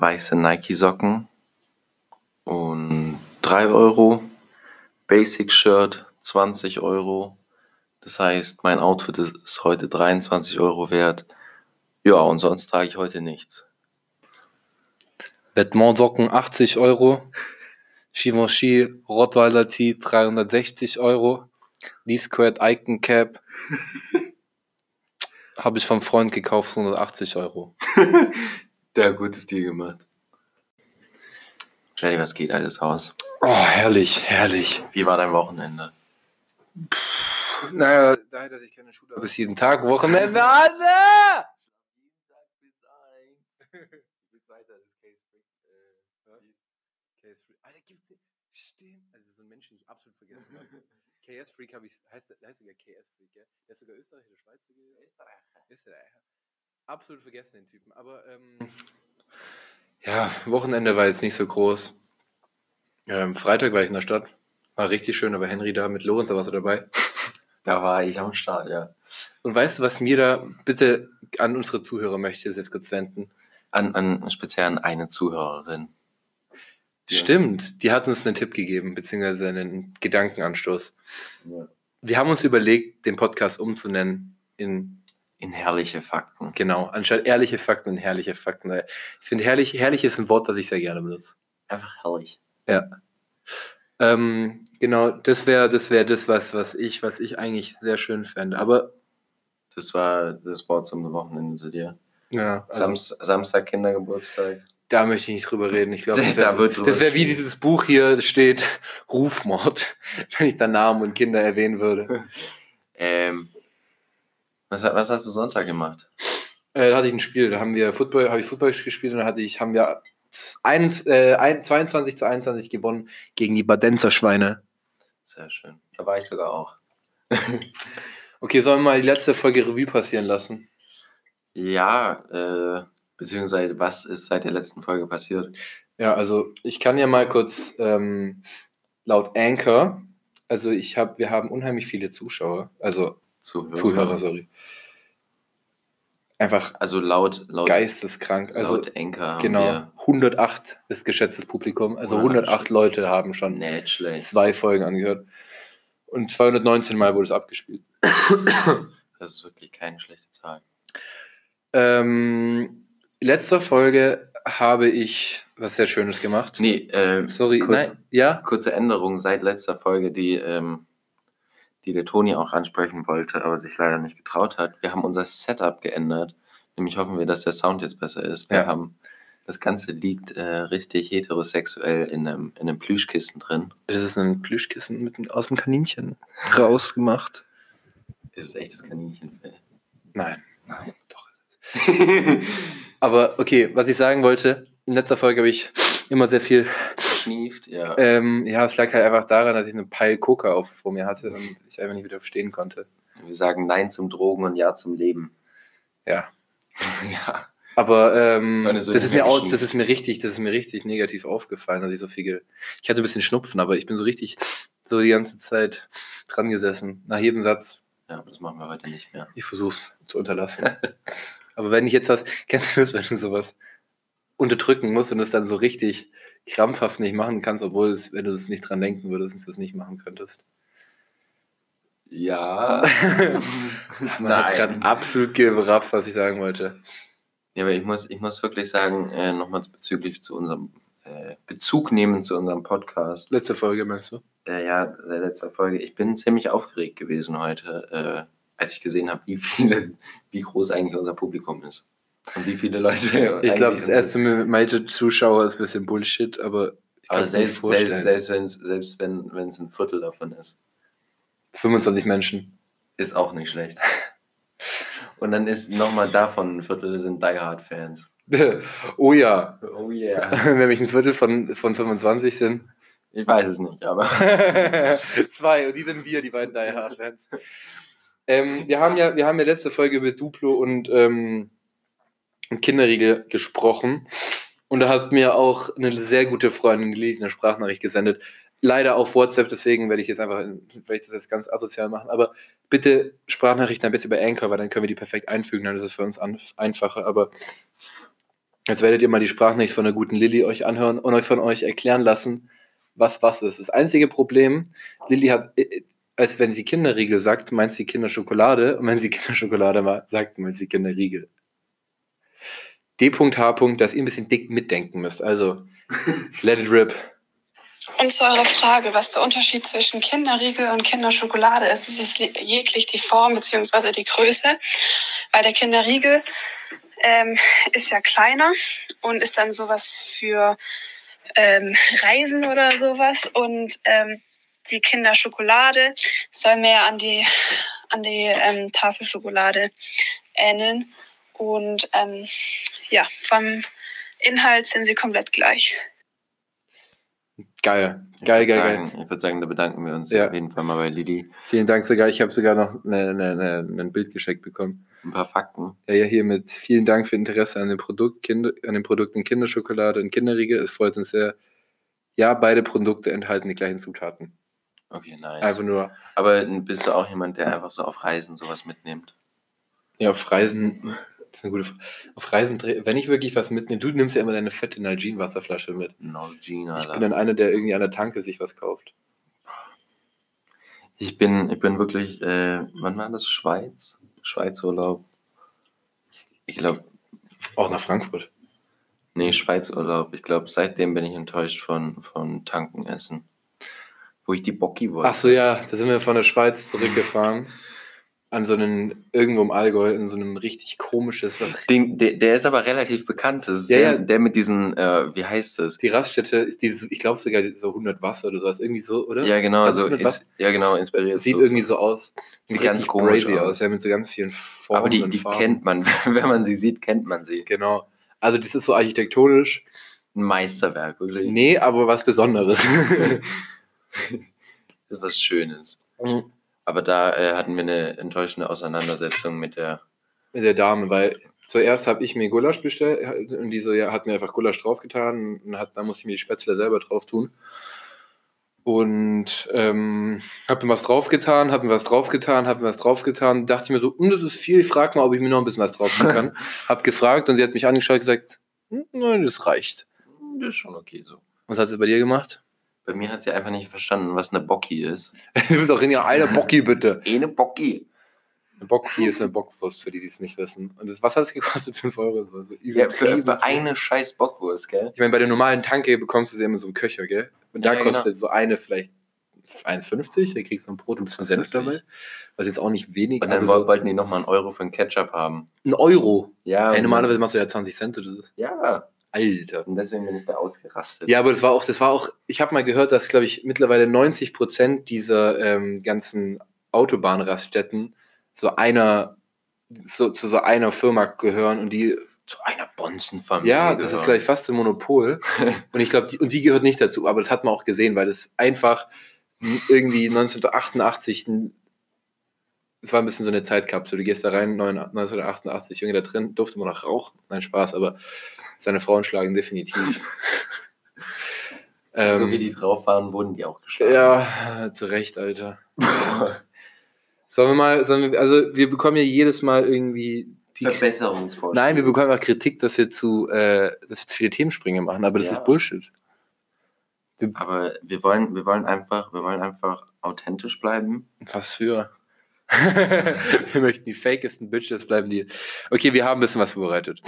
weiße Nike-Socken und 3 Euro. Basic-Shirt 20 Euro. Das heißt, mein Outfit ist heute 23 Euro wert. Ja, und sonst trage ich heute nichts. Vêtements-Socken 80 Euro. Givenchy Rottweiler Tee 360 Euro. D-Squared Icon Cap habe ich vom Freund gekauft, 180 Euro. Hat gutes Deal gemacht. Ferdi, was geht alles aus? Oh, herrlich, herrlich. Wie war dein Wochenende? Naja, daher, dass ich keine Schule habe, ist jeden Tag Wochenende. Anne! Alter, gibt's nicht. Stimmt. Also so ein Mensch, den ich absolut vergessen habe. KS Freak habe ich, heißt, heißt sogar KS Freak, gell? Der ist sogar Österreicher, Schweizer. Österreicher. Österreicher. Absolut vergessen den Typen. Aber ähm, ja, Wochenende war jetzt nicht so groß. Ähm, Freitag war ich in der Stadt. War richtig schön, aber Henry da mit Lorenz, da warst du dabei. Da war ich am Start, ja. Und weißt du, was mir da bitte an unsere Zuhörer möchte, ist jetzt kurz wenden? An, an speziell an eine Zuhörerin. Die Stimmt, die hat uns einen Tipp gegeben, beziehungsweise einen Gedankenanstoß. Ja. Wir haben uns überlegt, den Podcast umzunennen in, In herrliche Fakten. genau, anstatt ehrliche Fakten in herrliche Fakten. Ich finde, herrlich, herrlich ist ein Wort, das ich sehr gerne benutze. Einfach herrlich. Ja. Ähm, genau, das wäre das, wär das was, was, ich, was ich eigentlich sehr schön fände. Aber Das war das Wort zum Wochenende zu dir. ja, also, Sams Samstag Kindergeburtstag. da möchte ich nicht drüber reden. Ich glaube, Da das wäre wär wie dieses Buch hier steht, Rufmord, wenn ich da Namen und Kinder erwähnen würde. Ähm, was, was hast du Sonntag gemacht? Äh, da hatte ich ein Spiel, da haben wir Football, habe ich Football gespielt und da hatte ich, haben wir ein, äh, ein, 22 zu 21 gewonnen gegen die Badenzer Schweine. Sehr schön. Da war ich sogar auch. Okay, sollen wir mal die letzte Folge Revue passieren lassen? Ja, äh, beziehungsweise was ist seit der letzten Folge passiert? Ja, also ich kann ja mal kurz ähm, laut Anchor, also ich habe, wir haben unheimlich viele Zuschauer, also Zuhörer. Zuhörer, sorry. Einfach Also laut, laut, geisteskrank. Also laut Enker haben genau, wir 108 ist geschätztes Publikum. Also 108 108 Leute haben schon nicht schlecht. zwei Folgen angehört. Und 219 Mal wurde es abgespielt. Das ist wirklich keine schlechte Zahl. Ähm, letzter Folge habe ich was sehr Schönes gemacht. Nee, äh, Sorry, kurz, nein, ja? kurze Änderung seit letzter Folge, die, ähm, die der Toni auch ansprechen wollte, aber sich leider nicht getraut hat. Wir haben unser Setup geändert. Nämlich hoffen wir, dass der Sound jetzt besser ist. Wir Ja. haben das Ganze liegt äh, richtig heterosexuell in einem, in einem Plüschkissen drin. Das ist ein Plüschkissen mit, aus dem Kaninchen rausgemacht. Ist echtes Kaninchenfell. Nein, Nein. doch. Aber okay, was ich sagen wollte, in letzter Folge habe ich immer sehr viel. Schnieft, ja. Ähm, ja, es lag halt einfach daran, dass ich eine Peil Coca auf vor mir hatte und ich einfach nicht widerstehen konnte. Wir sagen Nein zum Drogen und Ja zum Leben. Ja. ja. Aber ähm, das ist mir auch, das ist mir richtig, das ist mir richtig negativ aufgefallen, dass ich so viel. Ich hatte ein bisschen Schnupfen, aber ich bin so richtig so die ganze Zeit dran gesessen. Nach jedem Satz. Ja, aber das machen wir heute nicht mehr. Ich versuch's zu unterlassen. aber wenn ich jetzt was, kennst du das, wenn du sowas unterdrücken musst und es dann so richtig krampfhaft nicht machen kannst, obwohl es, wenn du es nicht dran denken würdest, es nicht machen könntest. Ja. Man hat gerade absolut gerafft, was ich sagen wollte. Ja, aber ich muss, ich muss wirklich sagen, äh, nochmal bezüglich zu unserem äh, Bezug nehmen zu unserem Podcast. Letzte Folge, meinst du? Äh, ja, der letzter Folge. Ich bin ziemlich aufgeregt gewesen heute, äh, als ich gesehen habe, wie viele, wie groß eigentlich unser Publikum ist. Und wie viele Leute. Ich glaube, das erste mit Major Zuschauer ist ein bisschen Bullshit, aber ich Aber selbst, selbst, selbst, wenn's, selbst wenn wenn es ein Viertel davon ist, 25 Menschen. ist auch nicht schlecht. Und dann ist nochmal davon ein Viertel sind Die Hard Fans. oh ja. Oh yeah. Nämlich ein Viertel von, von 25 sind. Ich weiß es nicht, aber Zwei, und die sind wir, die beiden Die Hard Fans. Ähm, wir, haben ja, wir haben ja letzte Folge über Duplo und, ähm, Kinderriegel gesprochen. Und da hat mir auch eine sehr gute Freundin die eine Sprachnachricht gesendet. Leider auf WhatsApp, deswegen werde ich jetzt einfach, werde ich das jetzt ganz asozial machen. Aber bitte Sprachnachrichten ein bisschen über Anchor, weil dann können wir die perfekt einfügen, dann ist es für uns einfacher. Aber Jetzt werdet ihr mal die Sprachnachricht von der guten Lilly euch anhören und euch von euch erklären lassen, was was ist. Das einzige Problem, Lilly hat, äh, als wenn sie Kinderriegel sagt, meint sie Kinderschokolade und wenn sie Kinderschokolade sagt, meint sie Kinderriegel. D.H. dass ihr ein bisschen dick mitdenken müsst. Also, let it rip. Und zu eurer Frage, was der Unterschied zwischen Kinderriegel und Kinderschokolade ist, es ist jeglich die Form bzw. die Größe. Weil der Kinderriegel ähm, ist ja kleiner und ist dann sowas für ähm, Reisen oder sowas. Und ähm, die Kinderschokolade soll mehr an die, an die ähm, Tafelschokolade ähneln. Und ähm, ja, vom Inhalt sind sie komplett gleich. Geil. Geil, geil, geil. sagen, Ich würde sagen, da bedanken wir uns Ja. auf jeden Fall mal bei Lilly. Vielen Dank sogar. Ich habe sogar noch eine, eine, eine, ein Bild geschenkt bekommen. Ein paar Fakten. Ja, ja, hiermit vielen Dank für Interesse an dem Produkt, Kinder, an den Produkten Kinderschokolade und Kinderriegel. Es freut uns sehr. Ja, beide Produkte enthalten die gleichen Zutaten. Okay, nice. Einfach nur, Aber bist du auch jemand, der einfach so auf Reisen sowas mitnimmt? ja, auf Reisen, das ist eine gute Frage. Auf Reisen, wenn ich wirklich was mitnehme, du nimmst ja immer deine fette Nalgene-Wasserflasche mit. No, Gina, Ich bin dann einer, der irgendwie an der Tanke sich was kauft. Ich bin, ich bin wirklich, äh, wann war das? Schweiz? Schweizurlaub. Ich glaube, Auch nach Frankfurt. nee, Schweizurlaub. Ich glaube, seitdem bin ich enttäuscht von, von Tanken essen. Wo ich die Bocki wollte. Ach so, ja, da sind wir von der Schweiz zurückgefahren. An so einen, irgendwo im Allgäu, in so einem richtig komisches, was Den, der, der ist aber relativ bekannt. Das ist Ja, der, ja. der mit diesen, äh, wie heißt das? Die Raststätte, dieses, ich glaube sogar so 100 Wasser oder sowas, irgendwie so, oder? Ja, genau, Also ins, ja, genau, inspiriert. Sieht so irgendwie so aus. Sieht ganz komisch crazy aus. aus. Ja, mit so ganz vielen Formen Aber die, die kennt man. Wenn man sie sieht, kennt man sie. Genau. Also das ist so architektonisch. Ein Meisterwerk, wirklich. Nee, aber was Besonderes. Das ist was Schönes. Aber da äh, hatten wir eine enttäuschende Auseinandersetzung mit der. mit der Dame, weil zuerst habe ich mir Gulasch bestellt und die so, ja, hat mir einfach Gulasch draufgetan und hat, dann musste ich mir die Spätzle selber drauf tun. Und ähm, habe mir was draufgetan, habe mir was draufgetan, habe mir was draufgetan, dachte mir so, hm, das ist viel, ich frag mal, ob ich mir noch ein bisschen was drauf tun kann. hab gefragt und sie hat mich angeschaut und gesagt, hm, nein, das reicht. Das ist schon okay so. Was hat sie bei dir gemacht? Bei mir hat sie einfach nicht verstanden, was eine Bocki ist. du bist auch in ihr eine Bocki, bitte. Eine Bocki. Eine Bocki ist eine Bockwurst, für die, die es nicht wissen. Und das, was hat es gekostet? 5 Euro? Das war so Ja, für, für eine scheiß Bockwurst, gell? Ich meine, bei der normalen Tanke bekommst du sie immer so einen Köcher, gell? Und da Ja, ja, genau. kostet so eine vielleicht 1,50, da kriegst du ein Brot und ein bisschen Was Senf dabei. Was jetzt auch nicht wenig, Und dann so wollten die nochmal einen Euro für einen Ketchup haben. ein Euro. Ja. Ey, und- normalerweise machst du ja 20 Cent oder so. Ja. Alter. Und deswegen bin ich da ausgerastet. Ja, aber das war auch, das war auch, ich habe mal gehört, dass, glaube ich, mittlerweile 90 Prozent dieser ähm, ganzen Autobahnraststätten zu einer, so, zu so einer Firma gehören und die Zu einer Bonzenfamilie. Ja, das ist, gehören. glaube ich, fast ein Monopol. und ich glaube, die, und die gehört nicht dazu, aber das hat man auch gesehen, weil das einfach irgendwie 1988, ein- es war ein bisschen so eine Zeitkapsel. Du gehst da rein, 9 1988, Junge, da drin durfte man noch rauchen. Nein, Spaß, aber seine Frauen schlagen definitiv. ähm, So wie die drauf waren, wurden die auch geschlagen. Ja, zu Recht, Alter. Sollen wir mal, sollen wir, also wir bekommen ja jedes Mal irgendwie die Verbesserungsvorschläge. Nein, wir bekommen auch Kritik, dass wir zu, äh, dass wir zu viele Themensprünge machen, aber das Ja. ist Bullshit. Aber wir wollen, wir wollen einfach, wir wollen einfach authentisch bleiben. Was für? wir möchten die fakesten Bitches bleiben, die. Okay, wir haben ein bisschen was vorbereitet.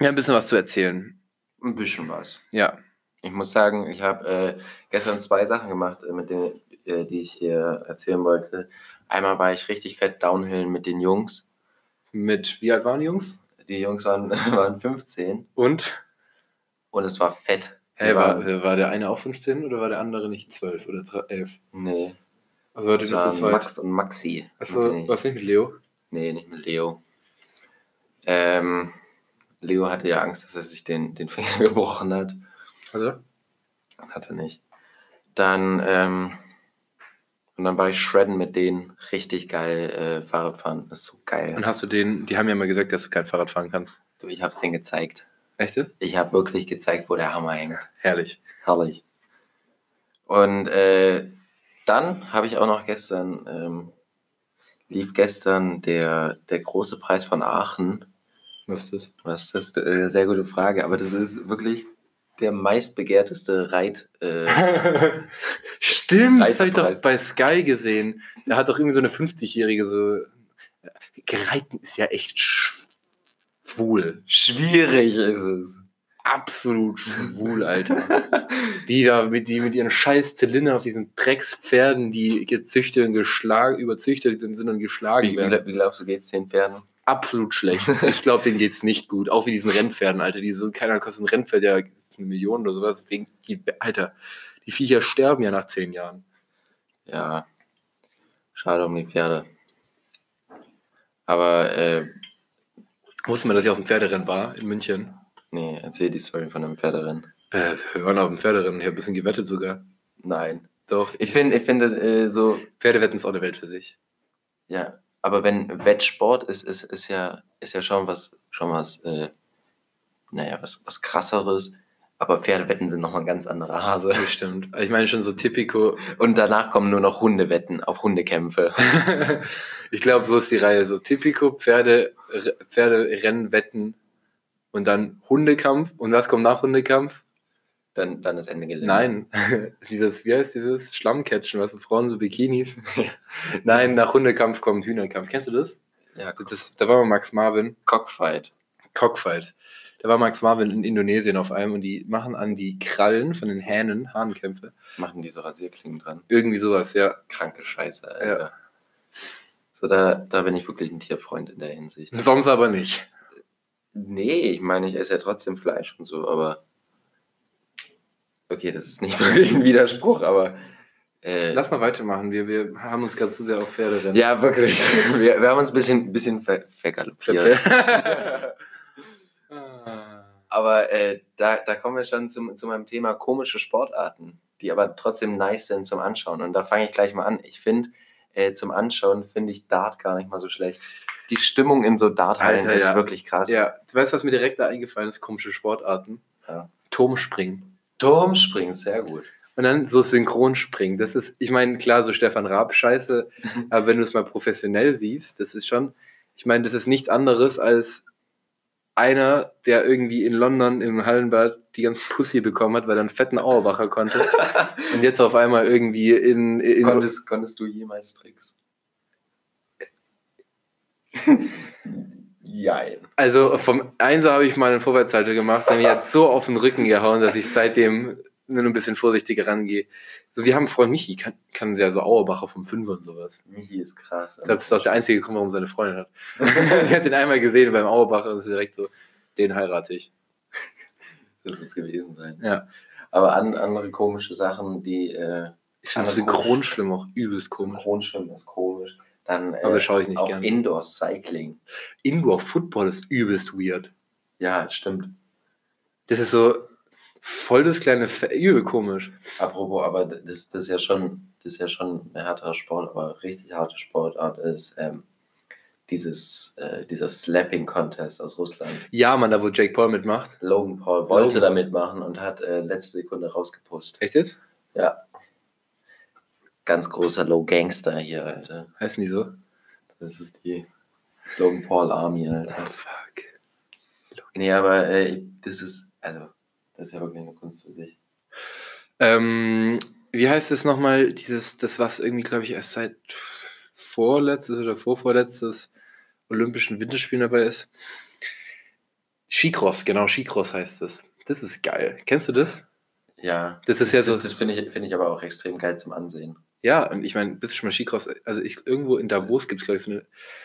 Haben ein bisschen was zu erzählen. Ein bisschen was. Ja. Ich muss sagen, ich habe äh, gestern zwei Sachen gemacht, äh, mit denen, äh, die ich hier erzählen wollte. Einmal war ich richtig fett downhillen mit den Jungs. Mit wie alt waren die Jungs? Die Jungs waren, waren 15 Und? und es war fett. Hey, war, waren- war der eine auch 15 oder war der andere nicht 12 oder 3 11? Nee, Also das zu waren zweit. Max und Maxi. Achso, was nicht mit Leo? Nee, nicht mit Leo. Ähm, Leo hatte ja Angst, dass er sich den, den Finger gebrochen hat. Also? Hat er nicht. Dann, ähm, und dann war ich shredden mit denen. Richtig geil äh, Fahrradfahren. Das ist so geil. Und hast du den, die haben ja mal gesagt, dass du kein Fahrrad fahren kannst. Du, ich hab's denen gezeigt. Echte? Ich habe wirklich gezeigt, wo der Hammer hängt. Herrlich. Herrlich. Und äh, dann habe ich auch noch gestern, ähm, lief gestern der, der große Preis von Aachen Was ist das? Was das? Äh, sehr gute Frage, aber das ist wirklich der meistbegehrteste Reit. Äh, Stimmt, das habe ich doch bei Sky gesehen. Da hat doch irgendwie so eine 50-Jährige so. Gereiten ist ja echt schwul. schwierig ist es. Absolut schwul, Alter. Die da mit, die mit ihren scheiß Zylinder auf diesen Dreckspferden, die gezüchtet und geschlagen, überzüchtet sind und geschlagen Wie, werden. wie, wie glaubst du, geht's den Pferden? Absolut schlecht. Ich glaube, denen geht's nicht gut. Auch wie diesen Rennpferden, Alter. Die so, keiner kostet ein Rennpferd ja eine Million oder sowas. Deswegen, die, Alter, die Viecher sterben ja nach zehn Jahren. Ja, schade um die Pferde. Aber, äh, Wusste man, dass ich aus dem Pferderennen war in München? nee, erzähl die Story von einem Pferderennen. Äh, wir waren auf dem Pferderennen. Ich habe ein bisschen gewettet sogar. Nein. Doch. Ich finde, ich finde, äh, so, Pferdewetten ist auch eine Welt für sich. ja, aber wenn Wettsport ist, ist, ist ja, ist ja schon was, schon was, äh, naja, was, was krasseres. Aber Pferdewetten sind nochmal ein ganz anderer Hase. Das stimmt. Also Ich meine schon so typico. Und danach kommen nur noch Hundewetten auf Hundekämpfe. ich glaube, so ist die Reihe. So typico Pferde, Pferderennwetten und dann Hundekampf. Und was kommt nach Hundekampf? Dann, dann ist Ende Gelände. Nein, dieses, wie heißt dieses Schlammcatchen, was Frauen so Bikinis? Nein, nach Hundekampf kommt Hühnerkampf. Kennst du das? Ja, das ist, da war mal Max Marvin, Cockfight. Cockfight. Da war Max Marvin in Indonesien auf einem und die machen an die Krallen von den Hähnen, Hahnkämpfe. Machen die so Rasierklingen dran. Irgendwie sowas, ja. Kranke Scheiße, Alter. So, da, da bin ich wirklich ein Tierfreund in der Hinsicht. Sonst aber nicht. Nee, ich meine, ich esse ja trotzdem Fleisch und so, aber. Okay, das ist nicht wirklich ein Widerspruch, aber. Äh, Lass mal weitermachen. Wir, wir haben uns gerade zu sehr auf Pferde rennen. ja, wirklich. Wir, wir haben uns ein bisschen, bisschen ver vergaloppiert. Ah. Aber äh, da, da kommen wir schon zum, zu meinem Thema komische Sportarten, die aber trotzdem nice sind zum Anschauen. Und da fange ich gleich mal an. Ich finde, äh, zum Anschauen finde ich Dart gar nicht mal so schlecht. Die Stimmung in so Darthallen ist ja. wirklich krass. ja, du weißt, was mir direkt da eingefallen ist? Komische Sportarten. Ja. Turmspringen. Turmspringen, sehr gut. Und dann so Synchronspringen. Das ist, ich meine, klar, so Stefan Raab, scheiße, aber wenn du es mal professionell siehst, das ist schon, ich meine, das ist nichts anderes als einer, der irgendwie in London im Hallenbad die ganze Pussy bekommen hat, weil er einen fetten Auerbacher konnte. und jetzt auf einmal irgendwie in, in Konntest, konntest du jemals Tricks? Jein. Also vom Einser habe ich mal einen Vorwärtshalter gemacht, der mir hat so auf den Rücken gehauen, dass ich seitdem nur ein bisschen vorsichtiger rangehe. So, wir haben einen Freund Michi, kann, kann sehr so Auerbacher vom Fünfer und sowas. Michi ist krass. Das ist auch der einzige Grund, warum seine Freundin hat. Die hat den einmal gesehen beim Auerbacher und ist direkt so, den heirate ich. Das es gewesen sein. Ja. Aber an, andere komische Sachen, die äh, Ich finde Synchronschwimmen auch übelst komisch. Synchronschwimmen ist komisch. Dann äh, Aber schaue ich nicht auch gern. Indoor Cycling. Indoor Football ist übelst weird. Ja, stimmt. Das ist so voll das kleine, Fe übel komisch. Apropos, aber das, das ist ja schon, das ist ja schon ein härterer Sport, aber richtig harte Sportart ist ähm, dieses, äh, dieser Slapping Contest aus Russland. Ja, Mann, da wo Jake Paul mitmacht. Logan Paul wollte Logan da mitmachen und hat äh, letzte Sekunde rausgepustet. Echt jetzt? Ja. Ganz großer Low Gangster hier, Alter. Heißen die so? Das ist die Logan Paul Army, Alter. fuck. Nee, aber äh, das ist, also, das ist ja wirklich eine Kunst für sich. Ähm, wie heißt es nochmal, dieses, das was irgendwie, glaube ich, erst seit vorletztes oder vorvorletztes Olympischen Winterspielen dabei ist? Skicross, genau, Skicross heißt es. Das ist geil. Kennst du das? Ja. Das ist ja so- Das, das finde ich, finde ich aber auch extrem geil zum Ansehen. Ja, und ich meine, bist du schon mal Skicross? Also ich, irgendwo in Davos gibt es, glaube ich, so eine. Ja,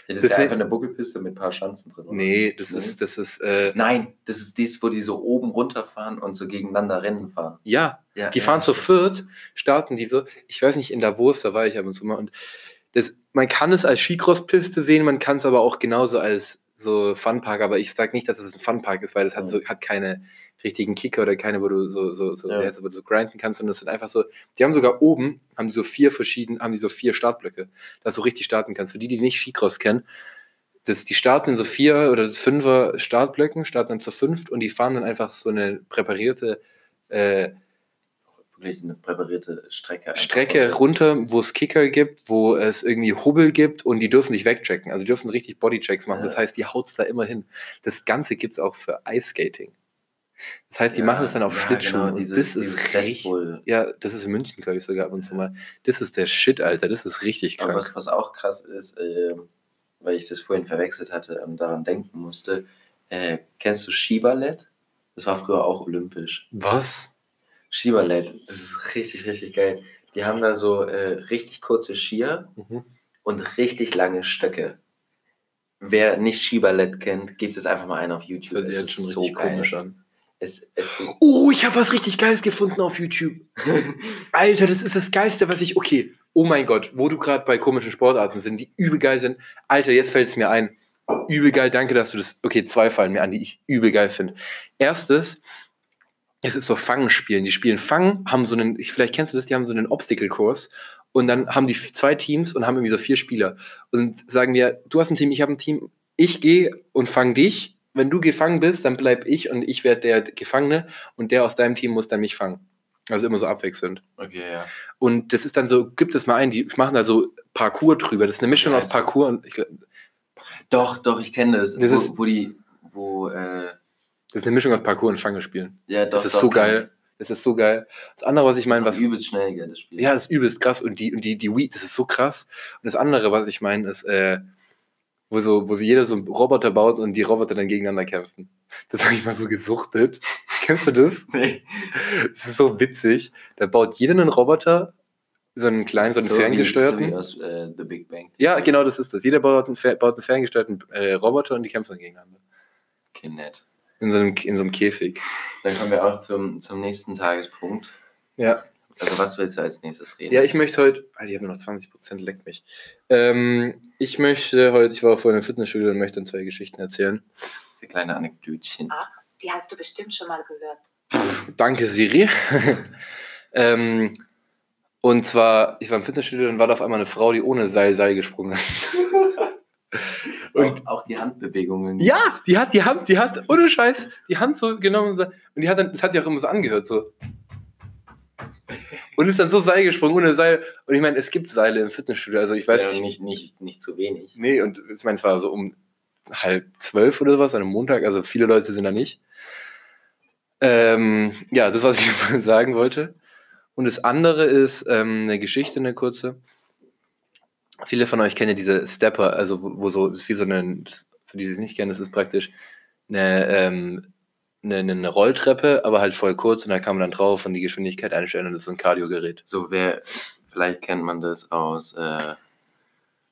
das, Das ist ja einfach eine Buckelpiste mit ein paar Schanzen drin. oder? Nee, das Nee? ist, das ist, äh, Nein, das ist dies, wo die so oben runterfahren und so gegeneinander Rennen fahren. ja, Ja, Die fahren zu viert, starten die so. Ich weiß nicht, in Davos, da war ich ab und zu mal. Und das, man kann es als Skicross-Piste sehen, man kann es aber auch genauso als so Funpark. Aber ich sage nicht, dass es ein Funpark ist, weil es hat, so, hat keine richtigen Kicker oder keine, wo du so, so, so, Ja. heißt das, wo du so grinden kannst, sondern es sind einfach so. Die haben sogar oben, haben die so vier verschiedene, haben die so vier Startblöcke, dass du richtig starten kannst. Für die, die nicht Skicross kennen, das, die starten in so vier oder fünfer Startblöcken, starten dann zu fünft und die fahren dann einfach so eine präparierte äh, Wirklich eine präparierte Strecke. einfach. Strecke runter, wo es Kicker gibt, wo es irgendwie Hubbel gibt und die dürfen nicht wegchecken. Also die dürfen richtig Bodychecks machen. Ja. Das heißt, die haut's da immer hin. Das Ganze gibt's auch für Ice-Skating. Das heißt, die Ja, machen es dann auf ja, Schlittschuhen. genau, und dieses- das dieses ist. Bull. Ja, das ist in München, glaube ich, sogar ab und zu mal. Das ist der Shit, Alter. Das ist richtig Aber krank. was, was auch krass ist, ähm, weil ich das vorhin verwechselt hatte, ähm, daran denken musste, äh, kennst du Skiballett? Das war früher auch olympisch. Was? Skiballett, das ist richtig, richtig geil. Die haben da so äh, richtig kurze Skier Mhm. und richtig lange Stöcke. Wer nicht Skiballett kennt, gebt es einfach mal ein auf Das YouTube. hört Es sich jetzt schon so richtig geil. komisch an. Es, es, Oh, ich habe was richtig Geiles gefunden auf YouTube. Alter, das ist das Geilste, was ich. Okay, oh mein Gott, wo du gerade bei komischen Sportarten sind, die übel geil sind. Alter, jetzt fällt es mir ein. Übel geil, danke, dass du das. Okay, zwei fallen mir an, die ich übel geil finde. Erstes, es ist so Fangen-Spielen. Die spielen Fangen, haben so einen, ich- vielleicht kennst du das, die haben so einen Obstacle-Kurs. Und dann haben die zwei Teams und haben irgendwie so vier Spieler. Und sagen mir, du hast ein Team, ich habe ein Team, ich gehe und fang dich. Wenn du gefangen bist, dann bleib ich und ich werde der Gefangene und der aus deinem Team muss dann mich fangen. Also immer so abwechselnd. okay, ja. Und das ist dann so, gibt es mal ein, die machen da so Parcours drüber. Das ist eine Mischung aus ist- Parcours und ich, Doch, doch, ich kenne das. Das wo, ist- wo die, wo, äh, das ist eine Mischung aus Parcours und Fangespielen. ja, doch, Das ist doch, so geil. Das ist so geil. Das andere, was ich meine, meine, was. übelst schnell, gell, das Spiel. Ja, das ist übelst krass. Und die, und die, die Wii, das ist so krass. Und das andere, was ich meine, ist, äh, wo so, wo so jeder so einen Roboter baut und die Roboter dann gegeneinander kämpfen. Das habe ich mal so gesuchtet. Kennst du das? Nee. Das ist so witzig. Da baut jeder einen Roboter, so einen kleinen, so einen wie- ferngesteuerten. So wie aus äh, The Big Bang. ja, genau, das ist das. Jeder baut einen, baut einen ferngesteuerten äh, Roboter und die kämpfen dann gegeneinander. Okay, nett. In so einem, in so einem Käfig. Dann kommen wir auch zum, zum nächsten Tagespunkt. Ja. Also, was willst du als nächstes reden? Ja, ich möchte heute. Alter, ich habe noch 20%, leck mich. Ähm, ich möchte heute, ich war vorhin im Fitnessstudio und möchte dann zwei Geschichten erzählen. Diese kleine Anekdötchen. Die hast du bestimmt schon mal gehört. Danke, Siri. ähm, und zwar, ich war im Fitnessstudio und war da auf einmal eine Frau, die ohne Seil Seil gesprungen ist. Und auch die Handbewegungen. Ja, die hat die Hand, die hat, ohne Scheiß, die Hand so genommen und, so, und die hat dann, das hat sich auch immer so angehört, so. Und ist dann so Seil gesprungen, ohne Seil. Und ich meine, es gibt Seile im Fitnessstudio, also ich weiß Ja, nicht. nicht, nicht, nicht zu wenig. Nee, und ich meine, es war so um halb zwölf oder sowas an einem Montag, also viele Leute sind da nicht. Ähm, ja, das, was ich sagen wollte. Und das andere ist ähm, eine Geschichte, eine kurze. Viele von euch kennen ja diese Stepper, also wo, wo so, ist wie so eine, das, für die, die es nicht kennen, das ist praktisch eine, ähm, eine, eine Rolltreppe, aber halt voll kurz und da kann man dann drauf und die Geschwindigkeit einstellen und das ist so ein Kardiogerät. So, wer, vielleicht kennt man das aus, äh,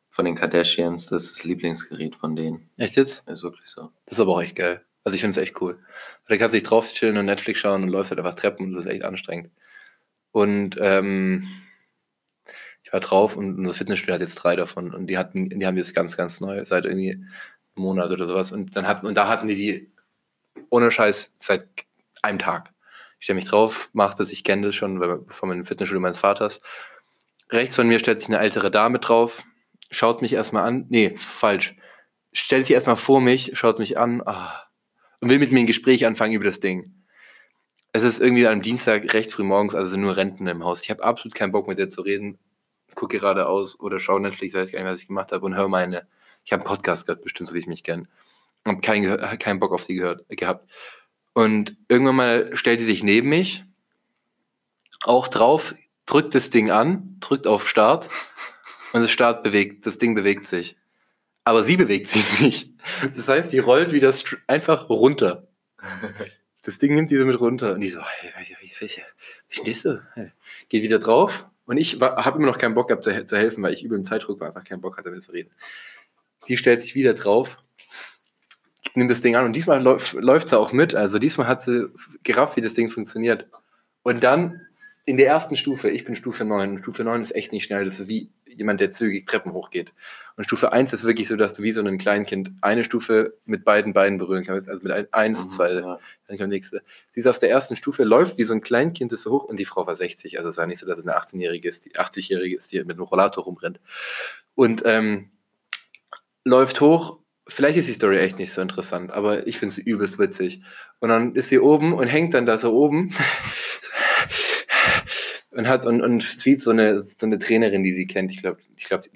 von den Kardashians, das ist das Lieblingsgerät von denen. Echt jetzt? Ist wirklich so. Das ist aber auch echt geil. Also ich finde es echt cool. Da kannst du dich drauf chillen und Netflix schauen und läufst halt einfach Treppen und das ist echt anstrengend. Und ähm, ich war drauf und unser Fitnessstudio hat jetzt drei davon und die hatten, die haben jetzt ganz, ganz neu, seit irgendwie einem Monat oder sowas. Und dann hatten, und da hatten die die ohne Scheiß seit einem Tag. Ich stelle mich drauf, mache das, ich kenne das schon, von meinem Fitnessstudio meines Vaters. Rechts von mir stellt sich eine ältere Dame drauf, schaut mich erstmal an. Nee, falsch. Stellt sich erstmal vor mich, schaut mich an ah, und will mit mir ein Gespräch anfangen über das Ding. Es ist irgendwie am Dienstag recht früh morgens, also sind nur Renten im Haus. Ich habe absolut keinen Bock mit der zu reden. Gucke geradeaus oder schaue Netflix, weiß gar nicht, was ich gemacht habe und höre meine. Ich habe einen Podcast gehört, bestimmt, so wie ich mich kenne. Habe keinen, keinen Bock auf die gehört, gehabt. Und irgendwann mal stellt die sich neben mich, auch drauf, drückt das Ding an, drückt auf Start und das Start bewegt, das Ding bewegt sich. Aber sie bewegt sich nicht. Das heißt, die rollt wieder einfach runter. Das Ding nimmt diese mit runter. Und die so, hey, hey, hey, wie stehst du? Hey. Geht wieder drauf. Und ich habe immer noch keinen Bock gehabt zu, zu helfen, weil ich über dem Zeitdruck war, einfach keinen Bock hatte, mit zu reden. Die stellt sich wieder drauf, nimmt das Ding an und diesmal läuft, läuft sie auch mit. Also diesmal hat sie gerafft, wie das Ding funktioniert. Und dann in der ersten Stufe, ich bin Stufe 9, und Stufe 9 ist echt nicht schnell, das ist wie jemand, der zügig Treppen hochgeht. Und Stufe 1 ist wirklich so, dass du wie so ein Kleinkind eine Stufe mit beiden Beinen berühren kannst. Also mit ein, eins, Mhm, zwei, ja. dann kommt nächste. Sie ist auf der ersten Stufe, läuft wie so ein Kleinkind ist so hoch und die Frau war 60. Also es war nicht so, dass es eine 18-Jährige ist, die 80-Jährige ist, die mit einem Rollator rumrennt. Und ähm, läuft hoch. Vielleicht ist die Story echt nicht so interessant, aber ich finde sie übelst witzig. Und dann ist sie oben und hängt dann da so oben und hat und, und sieht so eine, so eine Trainerin, die sie kennt. Ich glaube, ich glaube,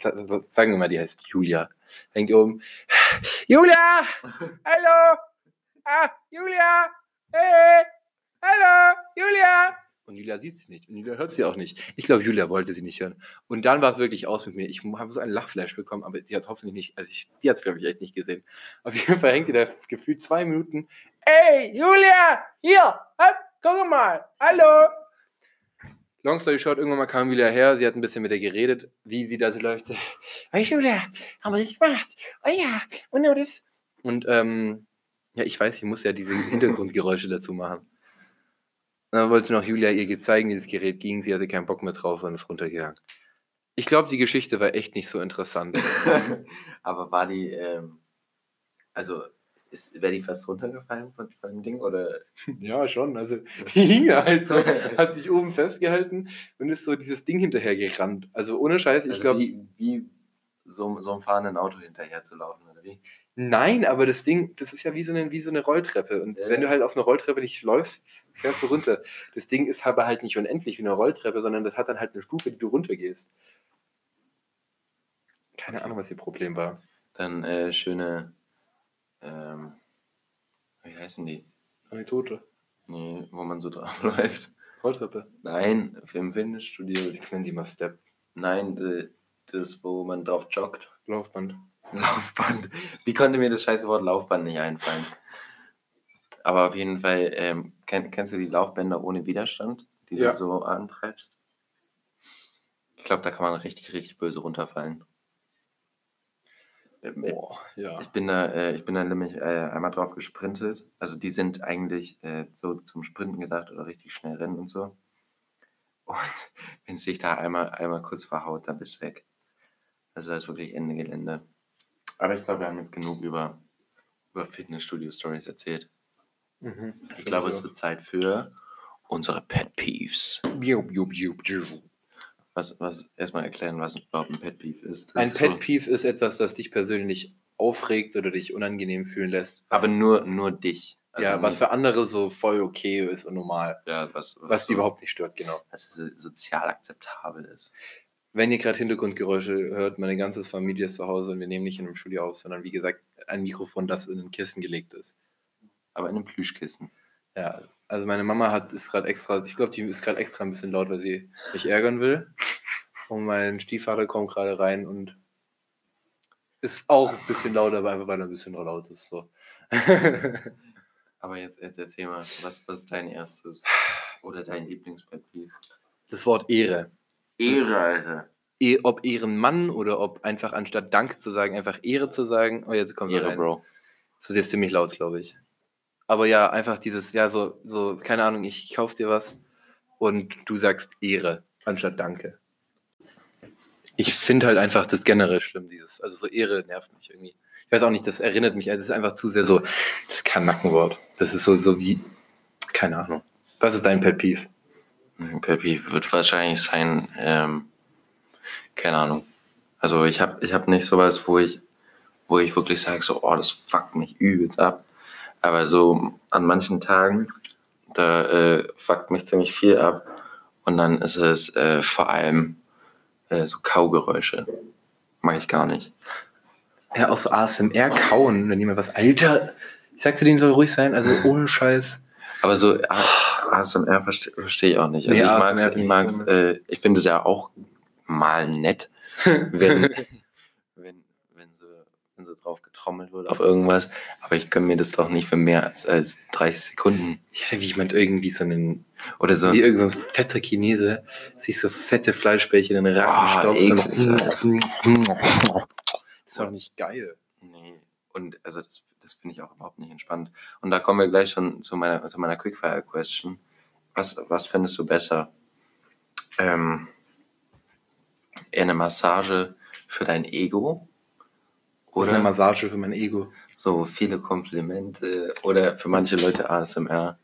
sagen wir mal, die heißt Julia. Hängt oben. Julia! Hallo! Ah, Julia! Hey! Hallo! Julia! Und Julia sieht sie nicht. Und Julia hört sie auch nicht. Ich glaube, Julia wollte sie nicht hören. Und dann war es wirklich aus mit mir. Ich habe so einen Lachflash bekommen, aber die hat hoffentlich nicht, also ich, die hat es, glaube ich, echt nicht gesehen. Auf jeden Fall hängt die da gefühlt zwei Minuten. Ey, Julia! Hier! Hopp, guck mal! Hallo! Long story short, irgendwann mal kam Julia her, sie hat ein bisschen mit ihr geredet, wie sie da so läuft. Hey Julia, haben wir das gemacht? Oh ja, und das. Und ähm, ja, ich weiß, ich muss ja diese Hintergrundgeräusche dazu machen. Und dann wollte noch Julia ihr zeigen, wie das Gerät ging. Sie hatte keinen Bock mehr drauf und ist runtergegangen. Ich glaube, die Geschichte war echt nicht so interessant. Aber war die, ähm, also wäre die fast runtergefallen von, von dem Ding? Oder? Ja, schon. Also die hing halt so, hat sich oben festgehalten und ist so dieses Ding hinterher gerannt. Also ohne Scheiß, ich Also glaube. wie, wie so, so einem fahrenden Auto hinterher zu laufen, oder wie? Nein, aber das Ding, das ist ja wie so eine, wie so eine Rolltreppe. Und Ja. wenn du halt auf einer Rolltreppe nicht läufst, fährst du runter. Das Ding ist aber halt nicht unendlich wie eine Rolltreppe, sondern das hat dann halt eine Stufe, die du runtergehst. Keine Ahnung, was ihr Problem war. Dann äh, schöne, ähm, wie heißen die? Anekdote. Nee, wo man so drauf läuft. Rolltreppe. Nein, im Fitnessstudio. Ich nenne die mal Step. Nein, das, wo man drauf joggt. Laufband. Laufband. Wie konnte mir das scheiße Wort Laufband nicht einfallen? Aber auf jeden Fall, ähm, kenn, kennst du die Laufbänder ohne Widerstand, die Ja. du so antreibst? Ich glaube, da kann man richtig, richtig böse runterfallen. Ähm, Boah, ja. Ich bin da, äh, ich bin da nämlich äh, einmal drauf gesprintet. Also die sind eigentlich äh, so zum Sprinten gedacht oder richtig schnell rennen und so. Und wenn es sich da einmal, einmal kurz verhaut, dann bist du weg. Also da ist wirklich Ende Gelände. Aber ich glaube, wir haben jetzt genug über, über Fitnessstudio-Stories erzählt. Mhm. Ich glaube, es wird Zeit für unsere Pet Peeves. Jup, jup, jup, jup. Was, was erstmal erklären, was überhaupt ein Pet Peeve ist. Das Ein ist Pet so- Peeve ist etwas, das dich persönlich aufregt oder dich unangenehm fühlen lässt. Was, aber nur, nur dich. Also ja, was für andere so voll okay ist und normal. ja, was, Was die so- überhaupt nicht stört, genau. was so sozial akzeptabel ist. Wenn ihr gerade Hintergrundgeräusche hört, meine ganze Familie ist zu Hause und wir nehmen nicht in einem Studio auf, sondern wie gesagt ein Mikrofon, das in ein Kissen gelegt ist. Aber in einem Plüschkissen. Ja, also meine Mama hat ist gerade extra, ich glaube, die ist gerade extra ein bisschen laut, weil sie mich ärgern will. Und mein Stiefvater kommt gerade rein und ist auch ein bisschen lauter, aber einfach weil er ein bisschen laut ist. So. Aber jetzt, jetzt erzähl mal, was, was ist dein erstes oder dein Lieblingspet Peeve? das Wort Ehre. Ehre, Alter. Eh, ob Ehrenmann oder ob einfach anstatt Dank zu sagen, einfach Ehre zu sagen. Oh, jetzt kommt Ehre, rein. Bro. Das wird jetzt ziemlich laut, glaube ich. Aber ja, einfach dieses, ja, so, so, keine Ahnung, ich kauf dir was und du sagst Ehre anstatt Danke. Ich finde halt einfach das generell schlimm, dieses, also so Ehre nervt mich irgendwie. Ich weiß auch nicht, das erinnert mich, also das ist einfach zu sehr so, das ist kein Nackenwort. Das ist so, so wie, keine Ahnung. Was ist dein Pet Peeve? Peeve wird wahrscheinlich sein, ähm, keine Ahnung. Also ich habe ich hab nicht sowas, wo ich, wo ich wirklich sage, so, oh, das fuckt mich übelst ab. Aber so an manchen Tagen, da äh, fuckt mich ziemlich viel ab. Und dann ist es äh, vor allem äh, so Kaugeräusche. Mag ich gar nicht. Ja, auch so ASMR kauen, wenn jemand was, Alter, ich sag zu denen soll ruhig sein, also ohne Scheiß. Aber so A- ASMR verstehe versteh ich auch nicht. Also Nee, ich mag's, ich mag's, äh, ich finde es ja auch mal nett, wenn, wenn, wenn, so, wenn so drauf getrommelt wird auf irgendwas. Aber ich kann mir das doch nicht für mehr als, als 30 Sekunden Ich hatte wie jemand irgendwie so einen oder so. Wie irgendein so ein fetter Chinese sich so fette Fleischbällchen in den Rachen Ah, stopft. Das ist doch nicht geil. Nee. Und also das, das finde ich auch überhaupt nicht entspannt. Und da kommen wir gleich schon zu meiner, zu meiner Quickfire-Question. Was, was findest du besser? Ähm, eine Massage für dein Ego? Oder eine Massage für mein Ego. so viele Komplimente? Oder für manche Leute ASMR?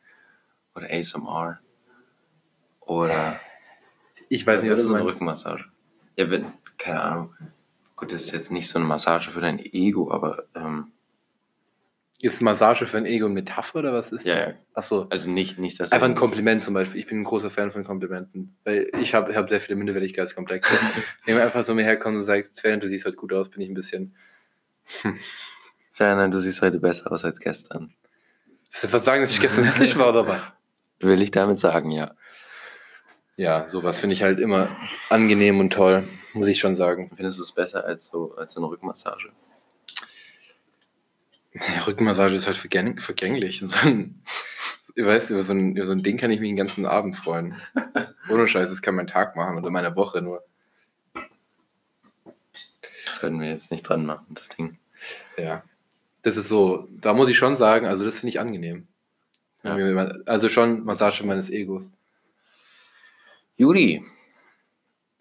Oder ASMR? Oder, Ich weiß nicht, was du so eine meinst. Rückenmassage? Ja, wenn, keine Ahnung. Gut, das ist jetzt nicht so eine Massage für dein Ego, aber ähm, Ist Massage für ein Ego eine Metapher oder was ist Ja, das? ja. Achso. Also nicht, nicht dass Einfach ein Kompliment zum Beispiel. Ich bin ein großer Fan von Komplimenten. Weil ich habe hab sehr viele Minderwertigkeitskomplexe. Wenn man einfach so mir herkommt und sagt, Sven, du siehst heute gut aus, bin ich ein bisschen. Ferner, du siehst heute besser aus als gestern. Willst du was sagen, dass ich gestern hässlich war oder was? Will ich damit sagen, ja. Ja, sowas finde ich halt immer angenehm und toll, muss ich schon sagen. Findest du es besser als so, als so eine Rückmassage? Ja, Rückenmassage ist halt vergäng vergänglich. So ein, weißt, über so, ein, über so ein Ding kann ich mich den ganzen Abend freuen. Ohne Scheiß, das kann mein Tag machen oder meine Woche nur. Das können wir jetzt nicht dran machen, das Ding. Ja. Das ist so, da muss ich schon sagen, also das finde ich angenehm. Ja. Also schon Massage meines Egos. Juli,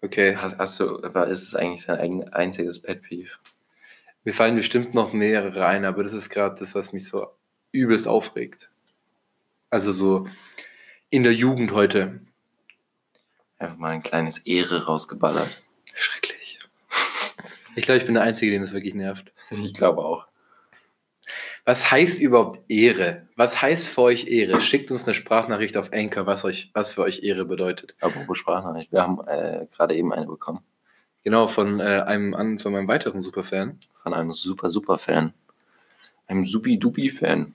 Okay. hast, hast du, aber ist es eigentlich dein einziges Pet Peeve? Mir fallen bestimmt noch mehrere ein, aber das ist gerade das, was mich so übelst aufregt. Also so in der Jugend heute. Einfach mal ein kleines Ehre rausgeballert. Schrecklich. Ich glaube, ich bin der Einzige, den das wirklich nervt. Ich glaube auch. Was heißt überhaupt Ehre? Was heißt für euch Ehre? Schickt uns eine Sprachnachricht auf Anchor, was, euch, was für euch Ehre bedeutet. Apropos Sprachnachricht, wir haben äh, gerade eben eine bekommen. Genau, von äh, einem von meinem weiteren Superfan. Von einem super, super Fan. Einem Supi-Dupi-Fan.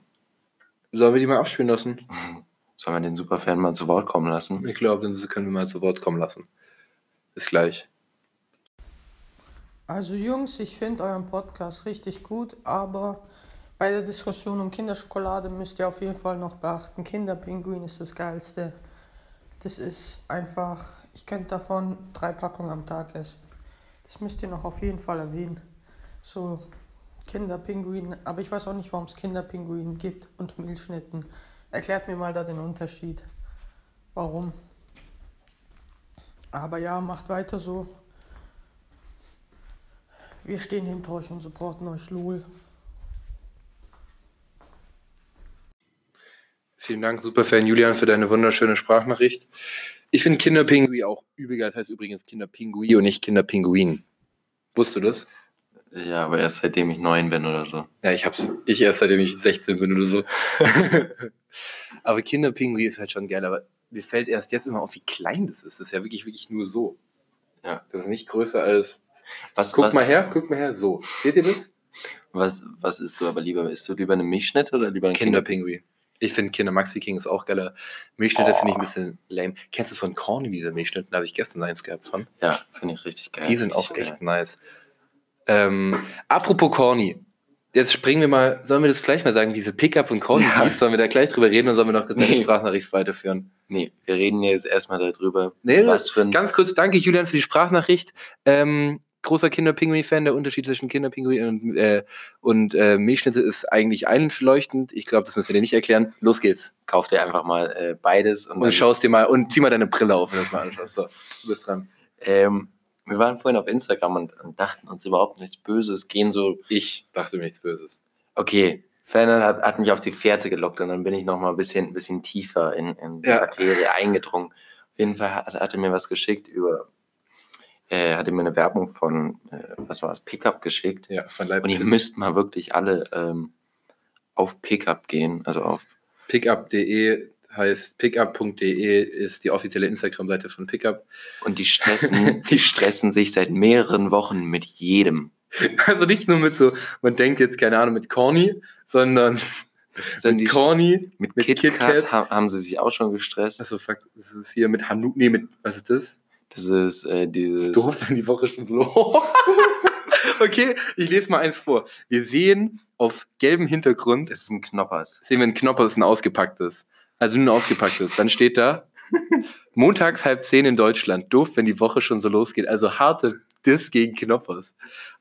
Sollen wir die mal abspielen lassen? Sollen wir den Superfan mal zu Wort kommen lassen? Ich glaube, dann können wir mal zu Wort kommen lassen. Bis gleich. Also Jungs, ich finde euren Podcast richtig gut, aber bei der Diskussion um Kinderschokolade müsst ihr auf jeden Fall noch beachten, Kinderpinguin ist das Geilste. Das ist einfach, ich könnte davon drei Packungen am Tag essen. Das müsst ihr noch auf jeden Fall erwähnen. So Kinderpinguin, aber ich weiß auch nicht, warum es Kinderpinguin gibt und Milchschnitten. Erklärt mir mal da den Unterschied. Warum? Aber ja, macht weiter so. Wir stehen hinter euch und supporten euch, Lul. Vielen Dank, Superfan Julian, für deine wunderschöne Sprachnachricht. Ich finde Kinderpingui auch übel. Das heißt übrigens Kinderpingui und nicht Kinderpinguin. Wusstest du das? Ja, aber erst seitdem ich neun bin oder so. Ja, ich hab's. Ich erst seitdem ich 16 bin oder so. aber Kinderpingui ist halt schon geil. Aber mir fällt erst jetzt immer auf, wie klein das ist. Das ist ja wirklich, wirklich nur so. Ja. Das ist nicht größer als. Was, Guck was, mal her, guck mal her. So. Seht ihr das? Was, was isst du aber lieber? Isst du lieber eine Milchschnitte oder lieber ein Kinderpingui. Ich finde Kinder Maxi King ist auch geiler. Milchschnitte Oh. finde ich ein bisschen lame. Kennst du von Corny diese Milchschnitte? Da habe ich gestern eins gehabt von. Ja, finde ich richtig geil. Die sind auch echt nice. Ähm, apropos Corny. Jetzt springen wir mal, sollen wir das gleich mal sagen, diese Pickup und Corny Ja. Sollen wir da gleich drüber reden oder sollen wir noch kurz eine Nee. Sprachnachricht weiterführen? Nee, wir reden jetzt erstmal darüber, Nee, was für ein. Ganz kurz, danke Julian für die Sprachnachricht. Ähm, großer Kinderpinguin-Fan, der Unterschied zwischen Kinderpinguin und, äh, und äh, Milchschnitte ist eigentlich einleuchtend. Ich glaube, das müssen wir dir nicht erklären. Los geht's. Kauf dir einfach mal äh, beides und, Und schaust dir mal und zieh mal deine Brille auf, wenn du das mal anschaust. So, du bist dran. Ähm, wir waren vorhin auf Instagram und, und dachten uns überhaupt nichts Böses, gehen so, Ich dachte mir nichts Böses. okay, Fernand hat, hat mich auf die Fährte gelockt und dann bin ich noch mal ein bisschen, ein bisschen tiefer in, in die Ja. Materie eingedrungen. Auf jeden Fall hat, hat er mir was geschickt über, äh, hatte mir eine Werbung von, äh, was war es, Pickup geschickt. Ja, von Leib. Und ihr müsst mal wirklich alle ähm, auf Pickup gehen, also auf Pickup.de heißt pickup.de ist die offizielle Instagram-Seite von Pickup. und die stressen, die stressen sich seit mehreren Wochen mit jedem. Also nicht nur mit so, man denkt jetzt, keine Ahnung, mit Corny, sondern Sondern mit Corny, mit, mit KitKat KitKat. ha- haben sie sich auch schon gestresst. also fuck, das ist hier mit Hanu, nee, mit, was ist das? Das ist äh, dieses. Doof, wenn die Woche schon so. okay, ich lese mal eins vor. Wir sehen auf gelbem Hintergrund, Das ist ein Knoppers. sehen wir ein Knoppers, ein ausgepacktes. Also nur ein ausgepacktes. Dann steht da, montags halb zehn in Deutschland. Doof, wenn die Woche schon so losgeht. Also harte Diss gegen Knoppers.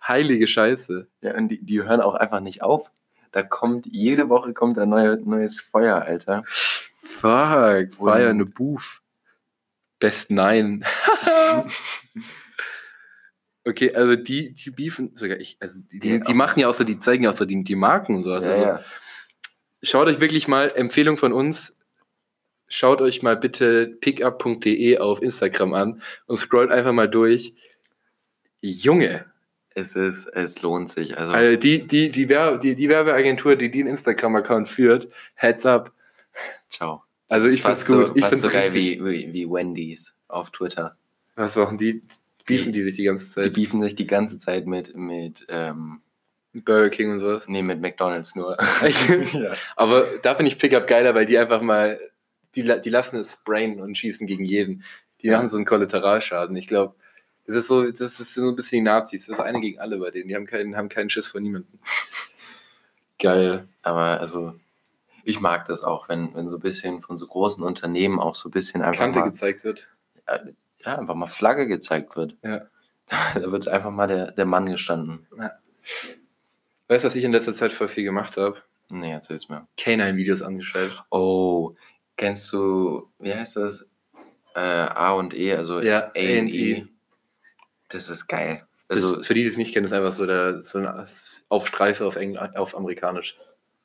Heilige Scheiße. Ja, und die, die hören auch einfach nicht auf. Da kommt, jede Woche kommt ein neue, neues Feuer, Alter. Fuck, war ja eine Boof. Best Nein. okay, also die, die beefen, sogar ich, also die, die, die machen ja auch so, die zeigen ja auch so die, die Marken und sowas. Ja, also, ja. Schaut euch wirklich mal, Empfehlung von uns, schaut euch mal bitte pickup.de auf Instagram an und scrollt einfach mal durch. Junge, Es ist, es lohnt sich. Also, Also die, die, die, Werbe, die, die Werbeagentur, die den Instagram-Account führt, heads up. ciao. Also ich find's gut. So, ich find's so geil wie, wie, wie Wendy's auf Twitter. Was machen die? Beefen die sich die ganze Die Zeit? beefen sich die ganze Zeit mit, mit ähm, Burger King und sowas. nee, mit McDonalds nur. Ja. Aber da finde ich Pickup geiler, weil die einfach mal, die, die lassen es sprayen und schießen gegen jeden. Die Ja. machen so einen Kollateralschaden. Ich glaube, das ist so, das ist so ein bisschen die Nazis. Das ist eine gegen alle bei denen. Die haben keinen, haben keinen Schiss vor niemandem. Geil. Aber also, ich mag das auch, wenn, wenn so ein bisschen von so großen Unternehmen auch so ein bisschen einfach Kante mal, gezeigt wird. ja, einfach mal Flagge gezeigt wird. Ja. Da wird einfach mal der, der Mann gestanden. Weißt du, was ich in letzter Zeit voll viel gemacht habe? Nee, erzähl's mir. Canine-Videos angeschaut. Oh, kennst du, wie heißt das? Äh, A und E, also Ja, A und E. A&E. Das ist geil. Also, Also, für die, die es nicht kennen, ist einfach so, der, so ein auf Streife auf, Engl auf Amerikanisch.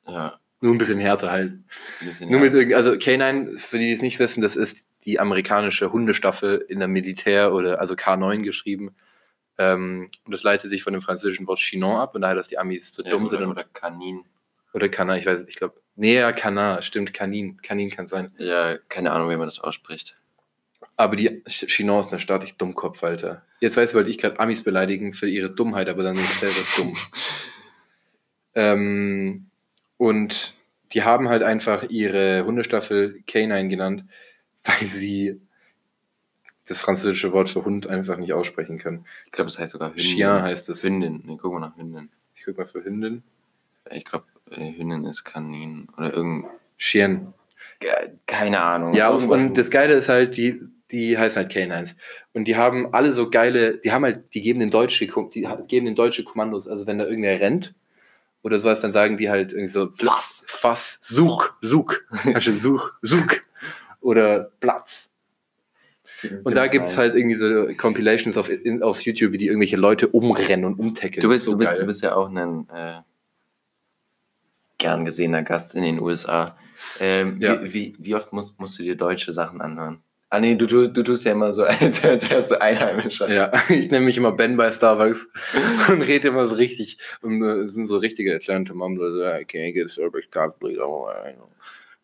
ja, Nur ein bisschen härter halt. bisschen. Nur ja. mit also K9, für die, die es nicht wissen, das ist die amerikanische Hundestaffel in der Militär oder also K9 geschrieben. Ähm, und das leitet sich von dem französischen Wort Chinon ab und daher, dass die Amis so ja, dumm oder, sind und, oder Kanin. oder Kanin, ich weiß, ich glaube, nee, ja, Kanin, stimmt, Kanin, Kanin kann sein. Ja, keine Ahnung, wie man das ausspricht. Aber die Ch- Chinon ist eine Stadt, ich Dummkopf, Alter. Jetzt weiß ich, wollte ich gerade Amis beleidigen für ihre Dummheit, aber dann sind sie selber dumm. Ähm, und die haben halt einfach ihre Hundestaffel K9 genannt, weil sie das französische Wort für Hund einfach nicht aussprechen können. Ich glaube, das heißt sogar Hündin. Chien heißt es. Hündin. Nee, guck mal nach Hündin. Ich guck mal für Hündin. Ich glaube, äh, Hündin ist Kanin. Oder irgend. Ge- Keine Ahnung. Ja, und, und das Geile ist halt, die, die heißen halt K9s. Und die haben alle so geile, die haben halt, die geben den deutsche, die geben den deutsche Kommandos. Also wenn da irgendwer rennt oder sowas, dann sagen die halt irgendwie so, Fass, Fass, Such, Such, also Such, Such oder Platz. Und da gibt's heißt- halt irgendwie so Compilations auf, auf YouTube, wie die irgendwelche Leute umrennen und umtackeln. Du bist, So du, bist, geil. du bist ja auch ein äh, gern gesehener Gast in den USA. Ähm, Ja. wie, wie, wie oft musst, musst du dir deutsche Sachen anhören? Ah nee, du, du, du tust ja immer so, als als wärst du Einheimischer. Ja, ich nenne mich immer Ben bei Starbucks und rede immer so richtig, und äh, sind so richtige Atlanta Mumble, so, I can't get Starbucks coffee, please, oh, I know.